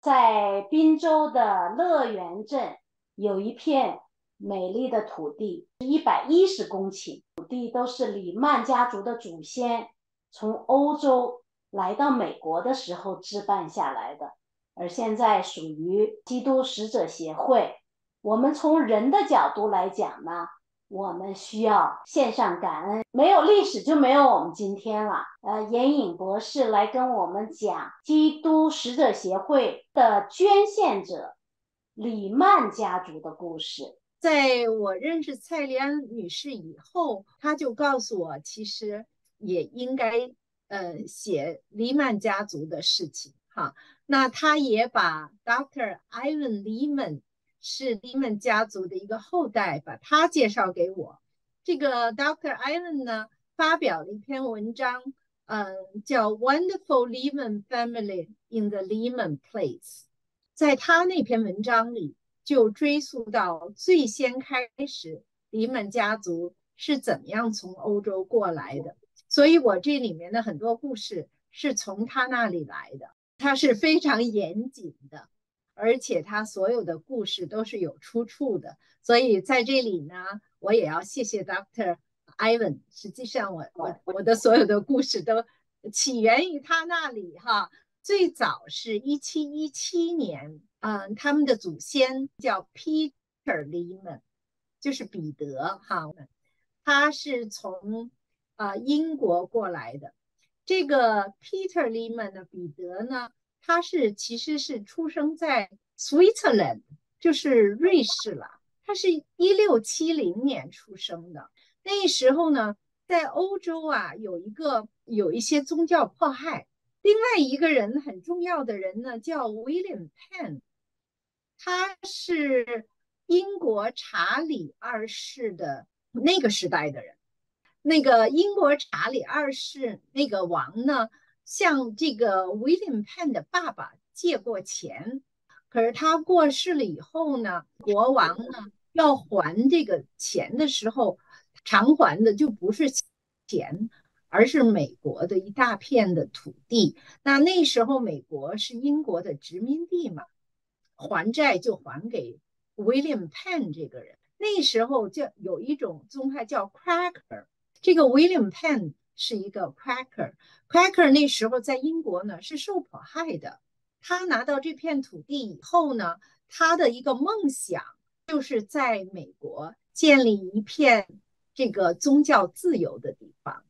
在滨州的乐园镇有一片美丽的土地，一百一十公顷土地都是李曼家族的祖先从欧洲来到美国的时候置办下来的，而现在属于基督使者协会。我们从人的角度来讲呢？我们需要献上感恩，没有历史就没有我们今天了。呃，严颖博士来跟我们讲基督使者协会的捐献者李曼家族的故事。在我认识蔡丽安女士以后，她就告诉我，其实也应该呃写黎曼家族的事情。哈，那她也把 Doctor Ivan Lehman。是 Lehman 家族的一个后代，把他介绍给我。这个 Doctor Allen 呢，发表了一篇文章，嗯，叫《Wonderful Lehman Family in the Lehman Place》。在他那篇文章里，就追溯到最先开始，黎曼家族是怎么样从欧洲过来的。所以我这里面的很多故事是从他那里来的，他是非常严谨的。而且他所有的故事都是有出处的，所以在这里呢，我也要谢谢 Doctor Ivan。实际上，我我我的所有的故事都起源于他那里哈。最早是一七一七年，嗯，他们的祖先叫 Peter Lehman，就是彼得哈，他是从啊英国过来的。这个 Peter Lehman 的彼得呢？他是其实是出生在 Switzerland，就是瑞士了。他是一六七零年出生的。那时候呢，在欧洲啊，有一个有一些宗教迫害。另外一个人很重要的人呢，叫 William Penn，他是英国查理二世的那个时代的人。那个英国查理二世那个王呢？向这个 William Penn 的爸爸借过钱，可是他过世了以后呢，国王呢要还这个钱的时候，偿还的就不是钱，而是美国的一大片的土地。那那时候美国是英国的殖民地嘛，还债就还给 William Penn 这个人。那时候就有一种宗派叫 Cracker，这个 William Penn。是一个 Quaker，Quaker 那时候在英国呢是受迫害的。他拿到这片土地以后呢，他的一个梦想就是在美国建立一片这个宗教自由的地方。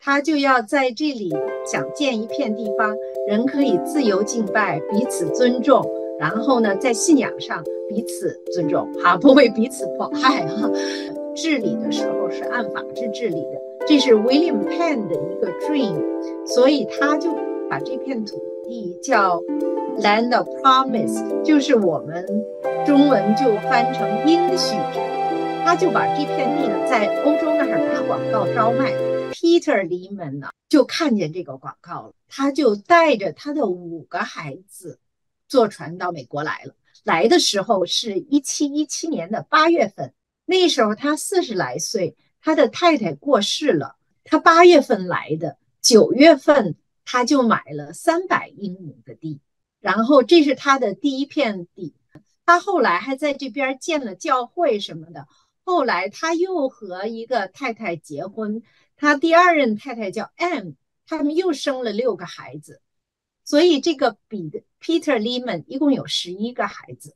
他就要在这里想建一片地方，人可以自由敬拜，彼此尊重，然后呢，在信仰上彼此尊重，哈，不会彼此迫害，哈。治理的时候是按法治治理的。这是 William Penn 的一个 dream，所以他就把这片土地叫 Land of Promise，就是我们中文就翻成应许。他就把这片地呢，在欧洲那儿打广告招卖。Peter Lehman 呢，就看见这个广告了，他就带着他的五个孩子坐船到美国来了。来的时候是一七一七年的八月份，那时候他四十来岁。他的太太过世了，他八月份来的，九月份他就买了三百英亩的地，然后这是他的第一片地。他后来还在这边建了教会什么的。后来他又和一个太太结婚，他第二任太太叫 M，他们又生了六个孩子，所以这个彼得 Peter Lehman 一共有十一个孩子，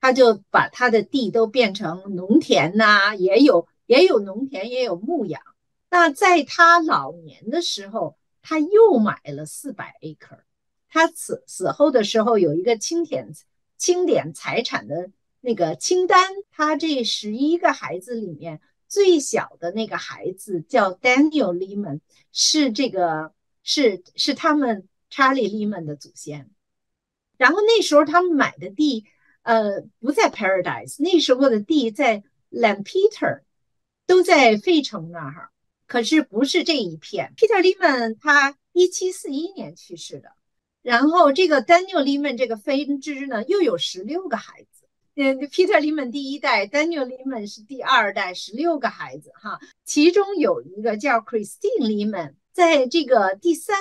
他就把他的地都变成农田呐，也有。也有农田，也有牧养。那在他老年的时候，他又买了四百 acre。他死死后的时候，有一个清点清点财产的那个清单。他这十一个孩子里面，最小的那个孩子叫 Daniel Lehman，是这个是是他们查理 Lehman 的祖先。然后那时候他们买的地，呃，不在 Paradise，那时候的地在 Lampeter。都在费城那儿，可是不是这一片。Peter Lehman 他一七四一年去世的，然后这个 Daniel Lehman 这个分支呢又有十六个孩子。嗯，Peter Lehman 第一代，Daniel Lehman 是第二代，十六个孩子哈。其中有一个叫 Christine Lehman，在这个第三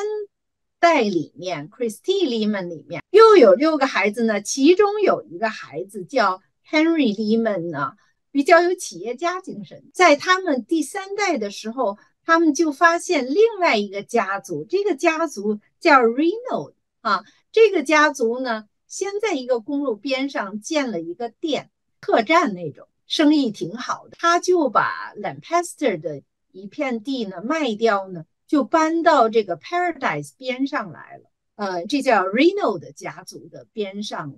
代里面，Christie Lehman 里面又有六个孩子呢，其中有一个孩子叫 Henry Lehman 呢，比较有企业家精神。在他们第三代的时候，他们就发现另外一个家族，这个家族叫 Reno 啊，这个家族呢，先在一个公路边上建了一个店，客栈那种，生意挺好的。他就把 Lancaster 的一片地呢卖掉呢。就搬到这个 Paradise 边上来了，呃，这叫 Reno 的家族的边上。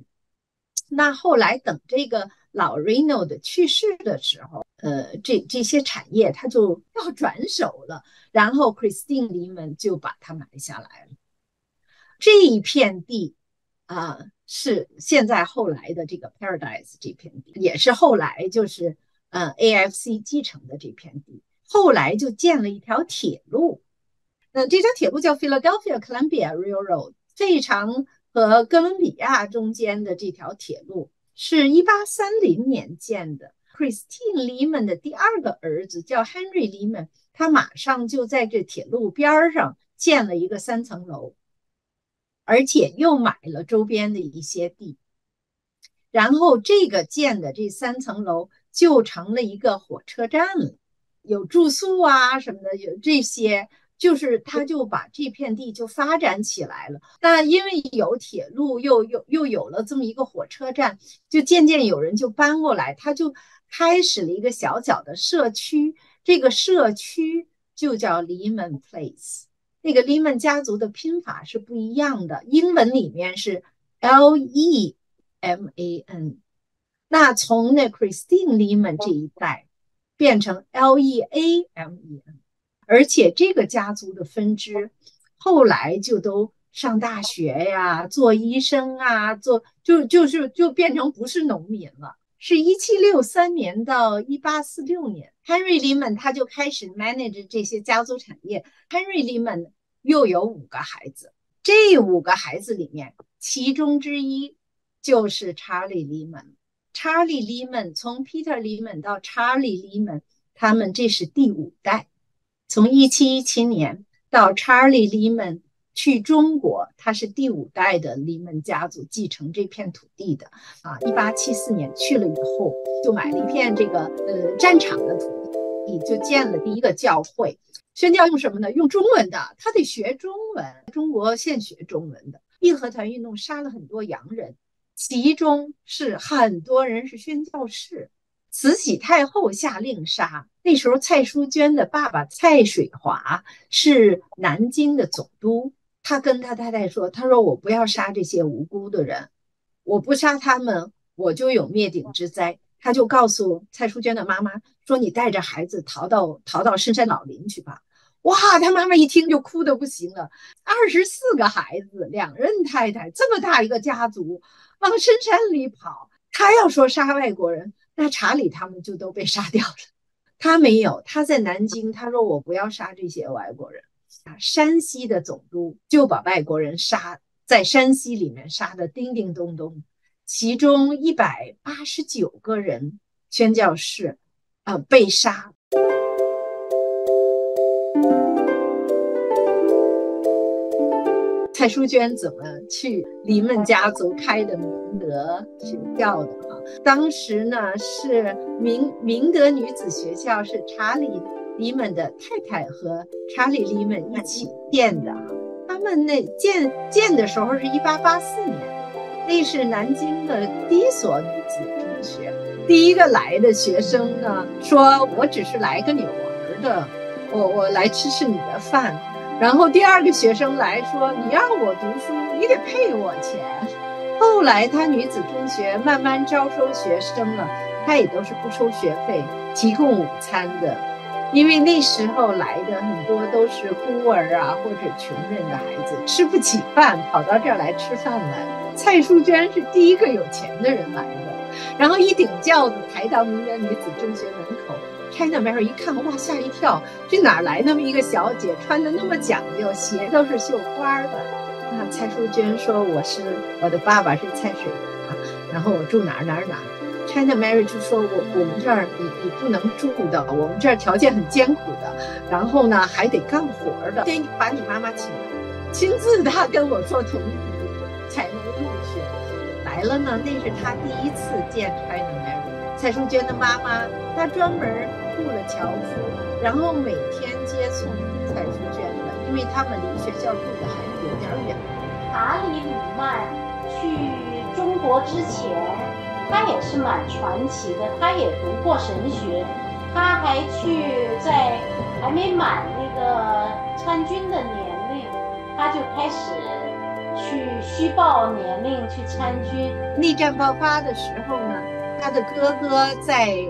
那后来等这个老 Reno 的去世的时候，呃，这这些产业他就要转手了，然后 Christine 黎们就把它买下来了。这一片地啊，是现在后来的这个 Paradise 这片地，也是后来就是呃 AFC 继承的这片地，后来就建了一条铁路。那这条铁路叫 Philadelphia Columbia Railroad，费城和哥伦比亚中间的这条铁路是一八三零年建的。Christine Lehman 的第二个儿子叫 Henry Lehman，他马上就在这铁路边上建了一个三层楼，而且又买了周边的一些地，然后这个建的这三层楼就成了一个火车站了，有住宿啊什么的，有这些。就是他，就把这片地就发展起来了。那因为有铁路，又又又有了这么一个火车站，就渐渐有人就搬过来，他就开始了一个小小的社区。这个社区就叫 Lehman Place。那个 Lehman 家族的拼法是不一样的，英文里面是 L E M A N。那从那 Christine Lehman 这一代变成 L E A M E N。而且这个家族的分支，后来就都上大学呀，做医生啊，做就就是就变成不是农民了。是一七六三年到一八四六年，Henry Lehman 他就开始 manage 这些家族产业。Henry Lehman 又有五个孩子，这五个孩子里面，其中之一就是 Charlie Lehman。Charlie Lehman 从 Peter Lehman 到 Charlie Lehman，他们这是第五代。从一七一七年到 Charlie Lehman 去中国，他是第五代的 Lehman 家族继承这片土地的啊。一八七四年去了以后，就买了一片这个呃战场的土地，就建了第一个教会。宣教用什么呢？用中文的，他得学中文。中国现学中文的义和团运动杀了很多洋人，其中是很多人是宣教士。慈禧太后下令杀。那时候，蔡淑娟的爸爸蔡水华是南京的总督。他跟他太太说：“他说我不要杀这些无辜的人，我不杀他们，我就有灭顶之灾。”他就告诉蔡淑娟的妈妈说：“你带着孩子逃到逃到深山老林去吧。”哇，他妈妈一听就哭的不行了。二十四个孩子，两任太太，这么大一个家族，往深山里跑。他要说杀外国人。那查理他们就都被杀掉了，他没有，他在南京，他说我不要杀这些外国人。啊，山西的总督就把外国人杀在山西里面杀的叮叮咚咚，其中一百八十九个人宣教士，呃被杀。蔡淑娟怎么去黎们家族开的明德学校的？当时呢是明明德女子学校是查理·黎们的太太和查理·黎们一起建的。他们那建建的时候是一八八四年，那是南京的第一所女子中学。第一个来的学生呢说：“我只是来跟你玩的，我我来吃吃你的饭。”然后第二个学生来说：“你让我读书，你得配我钱。”后来他女子中学慢慢招收学生了，他也都是不收学费，提供午餐的。因为那时候来的很多都是孤儿啊，或者穷人的孩子，吃不起饭，跑到这儿来吃饭来。蔡淑娟是第一个有钱的人来的，然后一顶轿子抬到明德女子中学门口，China Mary 一看，哇，吓一跳，这哪来那么一个小姐，穿的那么讲究，鞋都是绣花的。那蔡淑娟说：“我是我的爸爸是蔡水华，然后我住哪儿哪儿哪儿。” China Mary 就说：“我我们这儿你你不能住的，我们这儿条件很艰苦的，然后呢还得干活的，得把你妈妈请来。”亲自他跟我做同意才能入学。来了呢，那是他第一次见 China。蔡淑娟的妈妈，她专门雇了樵夫，然后每天接送蔡淑娟的，因为他们离学校住的还有点远。查理·里曼去中国之前，他也是蛮传奇的，他也读过神学，他还去在还没满那个参军的年龄，他就开始去虚报年龄去参军。内战爆发的时候呢，他的哥哥在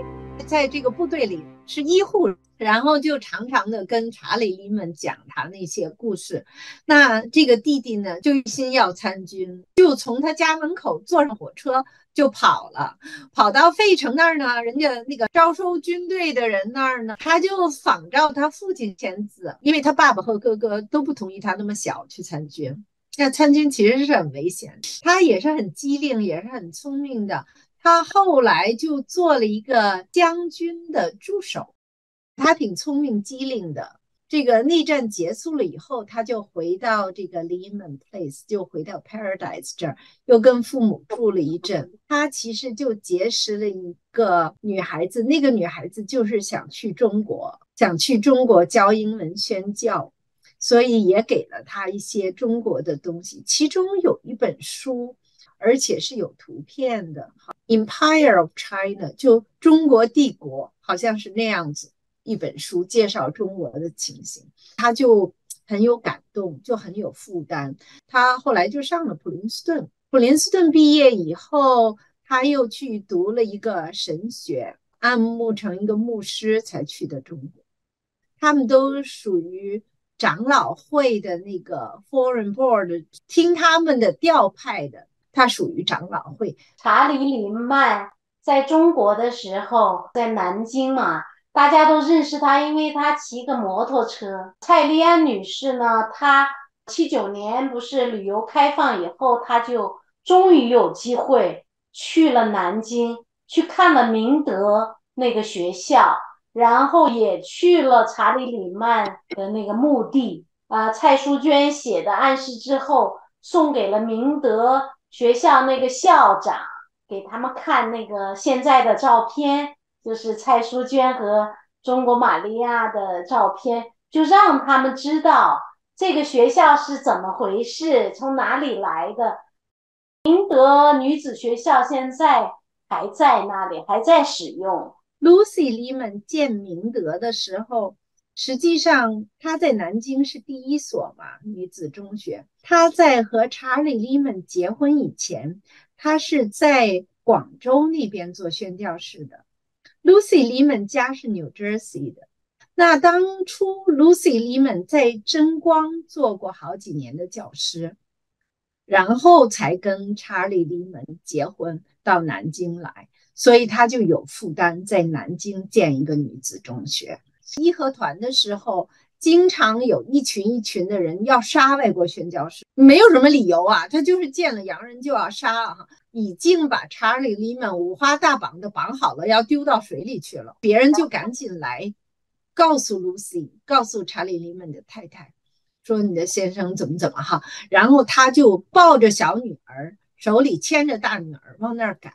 在这个部队里是医护，然后就常常的跟查理伊们讲他那些故事。那这个弟弟呢，就一心要参军，就从他家门口坐上火车就跑了，跑到费城那儿呢，人家那个招收军队的人那儿呢，他就仿照他父亲签字，因为他爸爸和哥哥都不同意他那么小去参军。那参军其实是很危险，他也是很机灵，也是很聪明的。他后来就做了一个将军的助手，他挺聪明机灵的。这个内战结束了以后，他就回到这个 Lehman Place，就回到 Paradise 这儿，又跟父母住了一阵。他其实就结识了一个女孩子，那个女孩子就是想去中国，想去中国教英文宣教，所以也给了他一些中国的东西，其中有一本书。而且是有图片的，哈，Empire of China 就中国帝国，好像是那样子一本书，介绍中国的情形，他就很有感动，就很有负担。他后来就上了普林斯顿，普林斯顿毕业以后，他又去读了一个神学，按牧成一个牧师才去的中国。他们都属于长老会的那个 Foreign Board，听他们的调派的。他属于长老会。查理·里曼在中国的时候，在南京嘛，大家都认识他，因为他骑个摩托车。蔡丽安女士呢，她七九年不是旅游开放以后，她就终于有机会去了南京，去看了明德那个学校，然后也去了查理·里曼的那个墓地。啊，蔡淑娟写的暗示之后，送给了明德。学校那个校长给他们看那个现在的照片，就是蔡淑娟和中国玛利亚的照片，就让他们知道这个学校是怎么回事，从哪里来的。明德女子学校现在还在那里，还在使用。Lucy Liman 建明德的时候。实际上，他在南京是第一所嘛女子中学。他在和查理·利曼结婚以前，他是在广州那边做宣教士的。Lucy 利曼家是 New Jersey 的。那当初 Lucy 利曼在真光做过好几年的教师，然后才跟查理·利曼结婚到南京来，所以他就有负担在南京建一个女子中学。义和团的时候，经常有一群一群的人要杀外国宣教士，没有什么理由啊，他就是见了洋人就要杀啊！已经把查理·利曼五花大绑的绑好了，要丢到水里去了。别人就赶紧来告诉 Lucy，告诉查理·利曼的太太，说你的先生怎么怎么哈，然后他就抱着小女儿，手里牵着大女儿往那儿赶。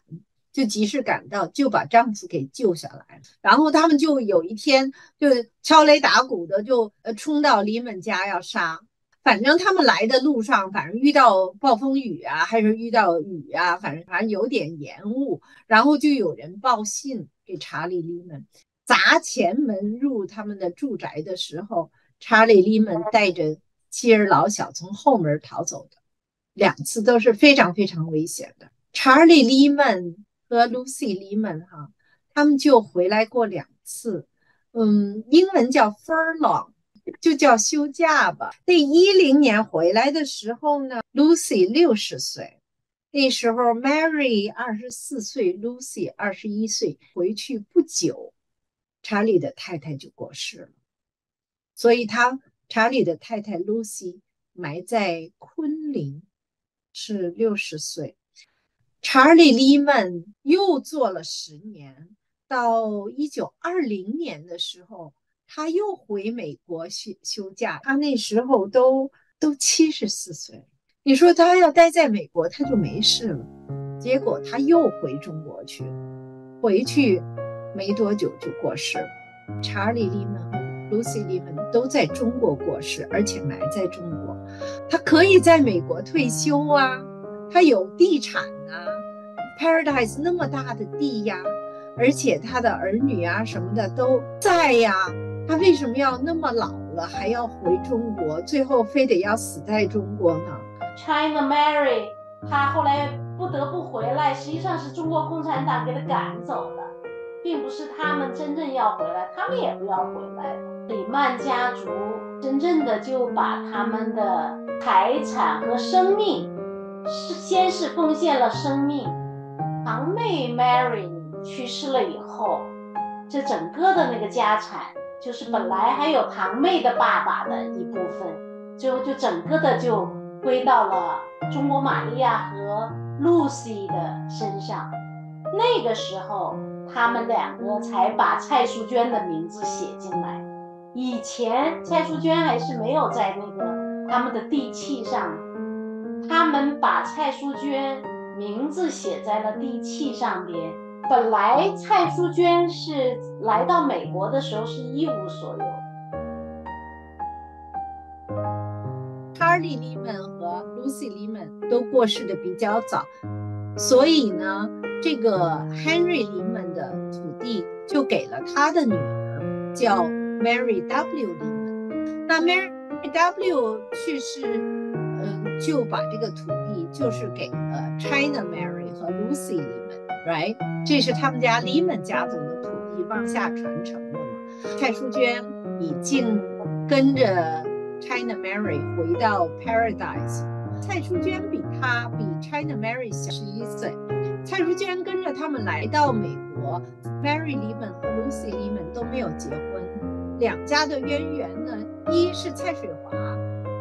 就及时赶到，就把丈夫给救下来了。然后他们就有一天就敲雷打鼓的，就呃冲到李们家要杀。反正他们来的路上，反正遇到暴风雨啊，还是遇到雨啊，反正反正有点延误。然后就有人报信给查理·利们，砸前门入他们的住宅的时候，查理·利们带着妻儿老小从后门逃走的，两次都是非常非常危险的。查理·利们。和 Lucy 离门哈，他们就回来过两次，嗯，英文叫 furlong，就叫休假吧。那一零年回来的时候呢，Lucy 六十岁，那时候 Mary 二十四岁，Lucy 二十一岁。回去不久，查理的太太就过世了，所以他查理的太太 Lucy 埋在昆凌，是六十岁。查理·利曼又做了十年，到一九二零年的时候，他又回美国休休假。他那时候都都七十四岁。你说他要待在美国，他就没事了。结果他又回中国去，回去没多久就过世了。查理·利曼和 Lucy 利曼都在中国过世，而且埋在中国。他可以在美国退休啊，他有地产，Paradise 那么大的地呀，而且他的儿女啊什么的都在呀。他为什么要那么老了还要回中国？最后非得要死在中国呢？China Mary，他后来不得不回来，实际上是中国共产党给他赶走的，并不是他们真正要回来，他们也不要回来的。李曼家族真正的就把他们的财产和生命，是先是奉献了生命。堂妹 Mary 去世了以后，这整个的那个家产，就是本来还有堂妹的爸爸的一部分，就就整个的就。归到了中国玛利亚和 Lucy 的身上，那个时候他们两个才把蔡淑娟的名字写进来。以前蔡淑娟还是没有在那个他们的地契上，他们把蔡淑娟名字写在了地契上边。本来蔡淑娟是来到美国的时候是一无所有。查理·利曼和 Lucy 利曼都过世的比较早，所以呢，这个 Henry 利曼的土地就给了他的女儿，叫 Mary W 利曼。那 Mary W 去世，就把这个土地就是给了 China Mary 和 Lucy 利曼，right？这是他们家利曼家族的土地往下传承的嘛。蔡淑娟已经跟着。China Mary 回到 Paradise，蔡淑娟比她比 China Mary 小十一岁。蔡淑娟跟着他们来到美国，Mary 李本和 Lucy 李本都没有结婚。两家的渊源呢，一是蔡水华，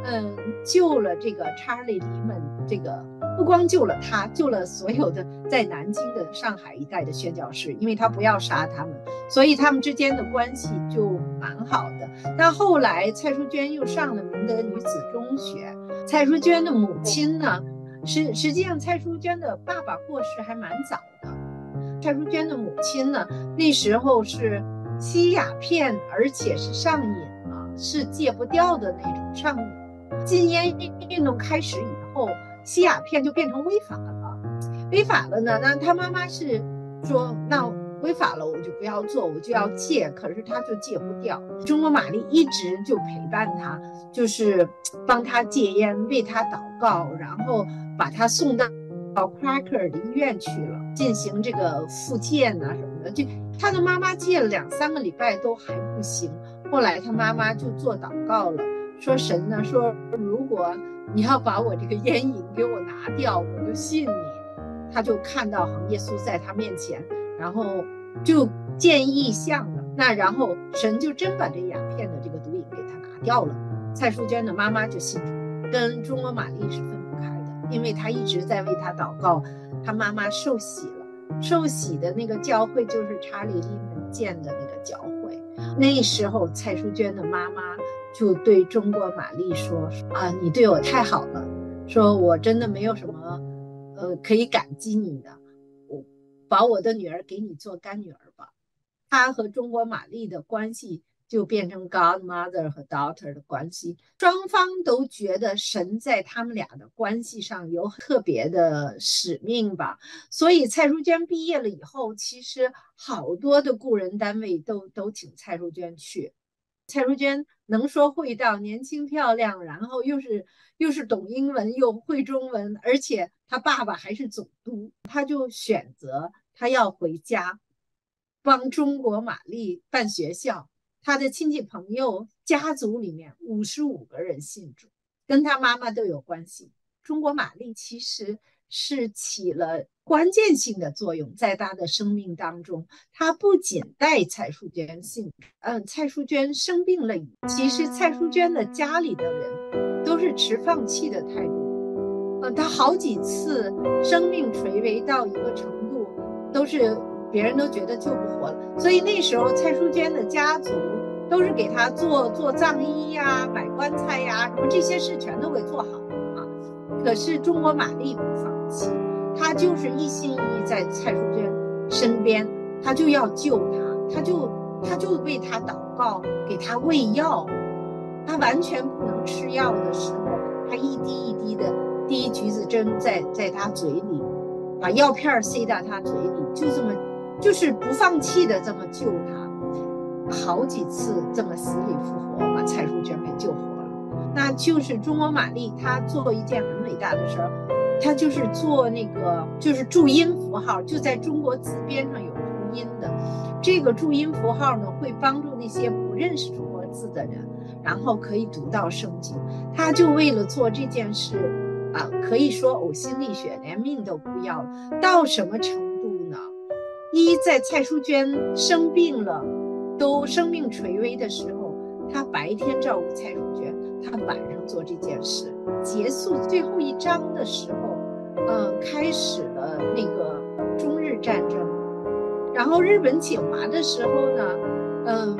嗯，救了这个查理李本，这个不光救了他，救了所有的在南京的上海一带的宣教士，因为他不要杀他们，所以他们之间的关系就蛮好的。但后来蔡淑娟又上了明德女子中学。蔡淑娟的母亲呢，实实际上蔡淑娟的爸爸过世还蛮早的。蔡淑娟的母亲呢，那时候是吸鸦片，而且是上瘾了，是戒不掉的那种上瘾。禁烟运动开始以后，吸鸦片就变成违法了。违法了呢，那他妈妈是说那。违法了，我就不要做，我就要戒。可是他就戒不掉。中国玛丽一直就陪伴他，就是帮他戒烟，为他祷告，然后把他送到到夸克尔的医院去了，进行这个复健啊什么的。就他的妈妈戒了两三个礼拜都还不行，后来他妈妈就做祷告了，说神呢，说如果你要把我这个烟瘾给我拿掉，我就信你。他就看到耶稣在他面前。然后就见异象了，那然后神就真把这鸦片的这个毒瘾给他拿掉了。蔡淑娟的妈妈就信主，跟中国玛丽是分不开的，因为她一直在为他祷告。他妈妈受洗了，受洗的那个教会就是查理利门建的那个教会。那时候蔡淑娟的妈妈就对中国玛丽说：“啊，你对我太好了，说我真的没有什么，呃，可以感激你的。”我把我的女儿给你做干女儿吧，她和中国玛丽的关系就变成 godmother 和 daughter 的关系，双方都觉得神在他们俩的关系上有特别的使命吧。所以蔡淑娟毕业了以后，其实好多的雇人单位都都请蔡淑娟去。蔡淑娟能说会道，年轻漂亮，然后又是又是懂英文又会中文，而且她爸爸还是总督，她就选择她要回家帮中国玛丽办学校。他的亲戚朋友家族里面五十五个人信主，跟他妈妈都有关系。中国玛丽其实是起了。关键性的作用在他的生命当中，他不仅带蔡淑娟信，嗯，蔡淑娟生病了，其实蔡淑娟的家里的人都是持放弃的态度，嗯，他好几次生命垂危到一个程度，都是别人都觉得救不活了，所以那时候蔡淑娟的家族都是给他做做葬衣呀、买棺材呀，什么这些事全都给做好了啊。可是中国玛丽不放弃，她就是一心一意在蔡淑娟身边，她就要救她，她就她就为她祷告，给她喂药。她完全不能吃药的时候，她一滴一滴的滴橘子针在在她嘴里，把药片塞到她嘴里，就这么就是不放弃的这么救她。好几次这么死里复活，把蔡淑娟给救活了。那就是中国玛丽，她做一件很伟大的事儿，她就是做那个就是注音符号，就在中国字边上有注音的。这个注音符号呢，会帮助那些不认识中国字的人，然后可以读到圣经。她就为了做这件事，啊，可以说呕心沥血，连命都不要了。到什么程度呢？一在蔡淑娟生病了。都生命垂危的时候，他白天照顾蔡淑娟，他晚上做这件事。结束最后一章的时候，嗯，开始了那个中日战争。然后日本侵华的时候呢，嗯，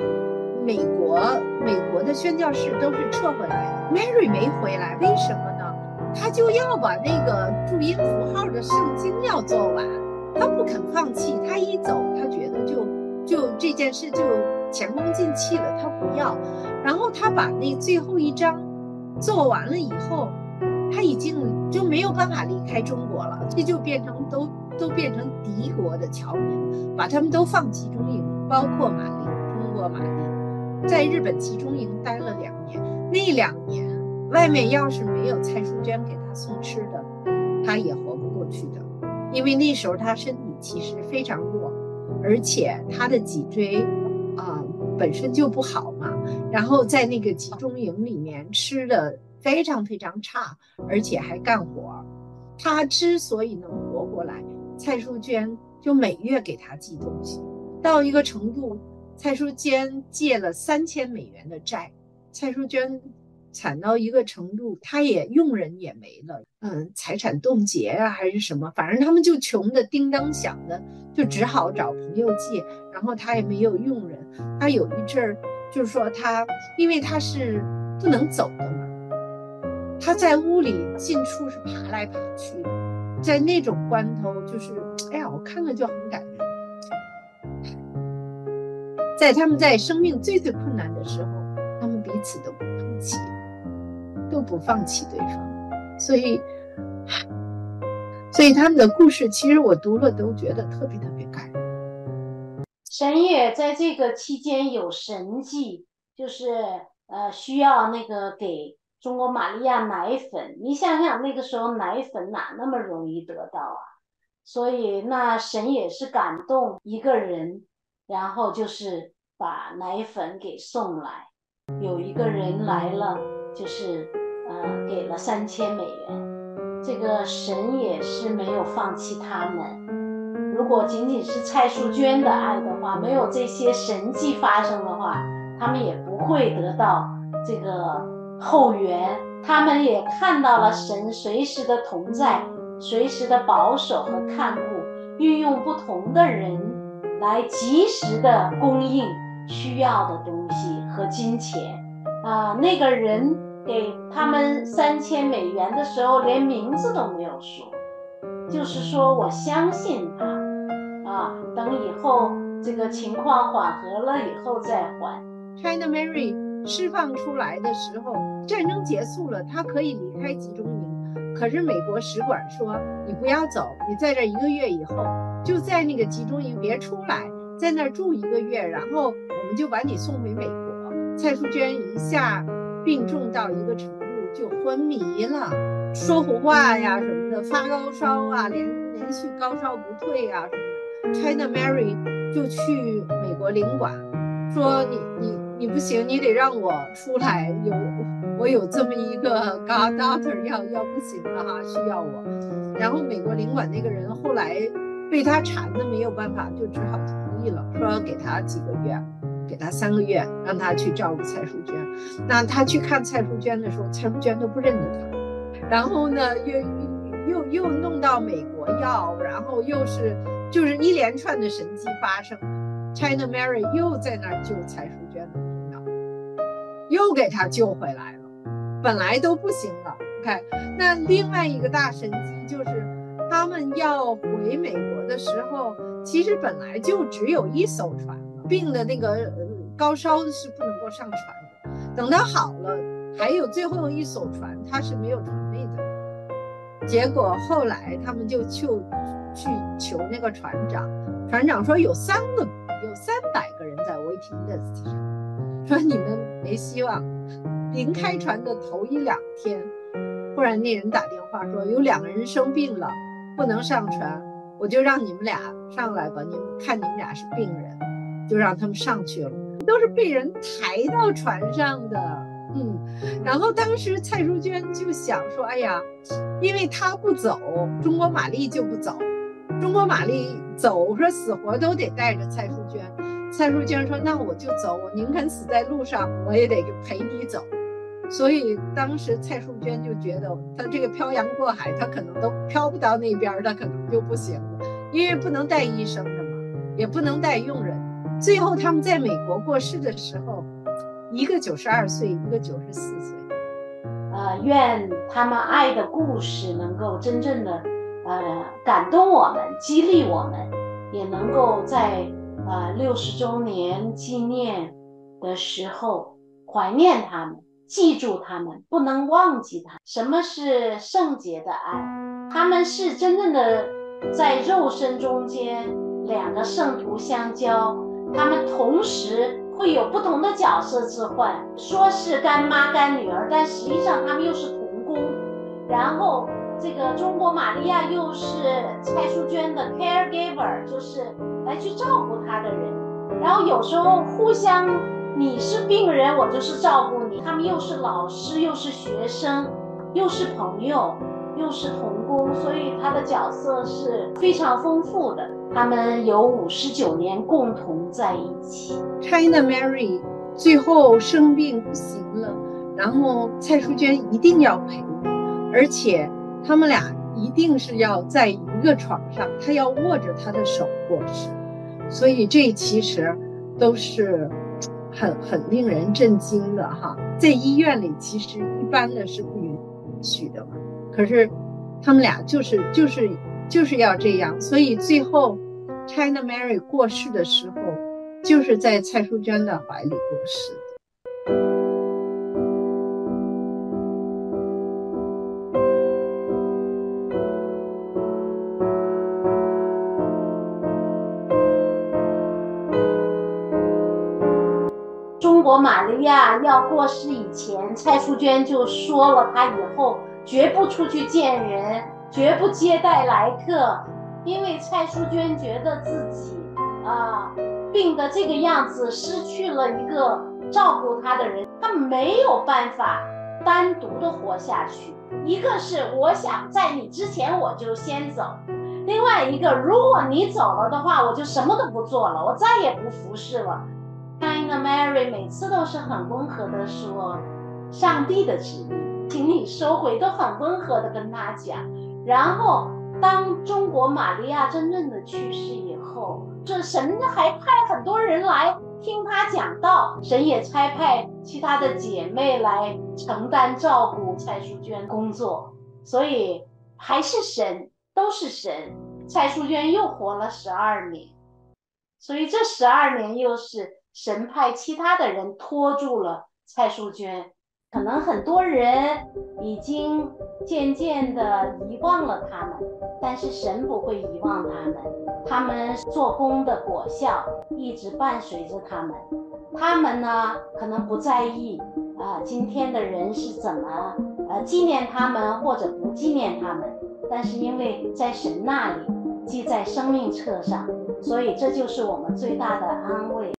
美国美国的宣教士都是撤回来的，Mary 没回来，为什么呢？他就要把那个注音符号的圣经要做完，他不肯放弃。他一走，他觉得就。就这件事就前功尽弃了，他不要。然后他把那最后一章做完了以后，他已经就没有办法离开中国了，这就变成都都变成敌国的侨民，把他们都放集中营，包括玛丽，中国玛丽，在日本集中营待了两年。那两年外面要是没有蔡淑娟给他送吃的，他也活不过去的，因为那时候他身体其实非常弱。而且他的脊椎，啊，本身就不好嘛，然后在那个集中营里面吃的非常非常差，而且还干活。他之所以能活过来，蔡淑娟就每月给他寄东西，到一个程度，蔡淑娟借了三千美元的债，蔡淑娟。惨到一个程度，他也佣人也没了，嗯，财产冻结啊，还是什么，反正他们就穷的叮当响的，就只好找朋友借，然后他也没有佣人，他有一阵儿就是说他，因为他是不能走的嘛，他在屋里进出是爬来爬去的，在那种关头，就是哎呀，我看了就很感人，在他们在生命最最困难的时候，他们彼此都不放弃。都不放弃对方，所以，所以他们的故事，其实我读了都觉得特别特别感人。神也在这个期间有神迹，就是呃需要那个给中国玛利亚奶粉。你想想那个时候奶粉哪那么容易得到啊？所以那神也是感动一个人，然后就是把奶粉给送来。有一个人来了，就是。呃，给了三千美元，这个神也是没有放弃他们。如果仅仅是蔡淑娟的爱的话，没有这些神迹发生的话，他们也不会得到这个后援。他们也看到了神随时的同在，随时的保守和看顾，运用不同的人来及时的供应需要的东西和金钱。啊，那个人。给他们三千美元的时候，连名字都没有说，就是说我相信他，啊，等以后这个情况缓和了以后再还。China Mary 释放出来的时候，战争结束了，他可以离开集中营，可是美国使馆说你不要走，你在这一个月以后就在那个集中营别出来，在那儿住一个月，然后我们就把你送回美国。蔡淑娟一下。病重到一个程度就昏迷了，说胡话呀什么的，发高烧啊，连连续高烧不退啊什么的。China Mary 就去美国领馆，说你你你不行，你得让我出来，有我有这么一个 God Doctor 要要不行了哈，需要我。然后美国领馆那个人后来被他缠的没有办法，就只好同意了，说给他几个月。给他三个月，让他去照顾蔡淑娟。那他去看蔡淑娟的时候，蔡淑娟都不认得他。然后呢，又又又弄到美国要，然后又是就是一连串的神迹发生。China Mary 又在那儿救蔡淑娟的病又给他救回来了，本来都不行了。看，那另外一个大神机就是，他们要回美国的时候，其实本来就只有一艘船，病的那个高烧是不能够上船的。等他好了，还有最后一艘船，他是没有船位的。结果后来他们就去去求那个船长，船长说有三个，有三百个人在 waiting list 上，说你们没希望。临开船的头一两天。忽然那人打电话说有两个人生病了，不能上船，我就让你们俩上来吧。你们看你们俩是病人，就让他们上去了。都是被人抬到船上的，嗯。然后当时蔡淑娟就想说，哎呀，因为他不走，中国玛丽就不走。中国玛丽走，说死活都得带着蔡淑娟。蔡淑娟说，那我就走，我宁肯死在路上，我也得陪你走。所以当时蔡淑娟就觉得，她这个漂洋过海，她可能都漂不到那边，她可能就不行了，因为不能带医生的嘛，也不能带佣人。最后他们在美国过世的时候，一个九十二岁，一个九十四岁。呃，愿他们爱的故事能够真正的呃感动我们，激励我们，也能够在呃六十周年纪念的时候怀念他们。记住他们，不能忘记他。什么是圣洁的爱？他们是真正的在肉身中间两个圣徒相交，他们同时会有不同的角色置换，说是干妈干女儿，但实际上他们又是同工。然后这个中国玛利亚又是蔡淑娟的 caregiver，就是来去照顾她的人。然后有时候互相。你是病人，我就是照顾你。他们又是老师，又是学生，又是朋友，又是同工，所以他的角色是非常丰富的。他们有五十九年共同在一起。China Mary 最后生病不行了，然后蔡淑娟一定要陪，而且他们俩一定是要在一个床上，他要握着她的手过世。所以这其实都是。很很令人震惊的哈，在医院里其实一般的是不允许的嘛，可是他们俩就是就是就是要这样，所以最后 China Mary 过世的时候，就是在蔡淑娟的怀里过世。中国玛利亚要过世以前，蔡淑娟就说了，她以后绝不出去见人，绝不接待来客，因为蔡淑娟觉得自己啊病的这个样子，失去了一个照顾她的人，她没有办法单独的活下去。一个是我想在你之前我就先走，另外一个如果你走了的话，我就什么都不做了，我再也不服侍了。Kind Mary 每次都是很温和的说，上帝的旨意，请你收回，都很温和的跟他讲。然后，当中国玛利亚真正的去世以后，这神还派很多人来听他讲道，神也差派其他的姐妹来承担照顾蔡淑娟工作，所以还是神，都是神。蔡淑娟又活了十二年，所以这十二年又是。神派其他的人拖住了蔡淑娟，可能很多人已经渐渐的遗忘了他们，但是神不会遗忘他们，他们做工的果效一直伴随着他们。他们呢，可能不在意啊，今天的人是怎么呃纪念他们或者不纪念他们，但是因为在神那里记在生命册上，所以这就是我们最大的安慰。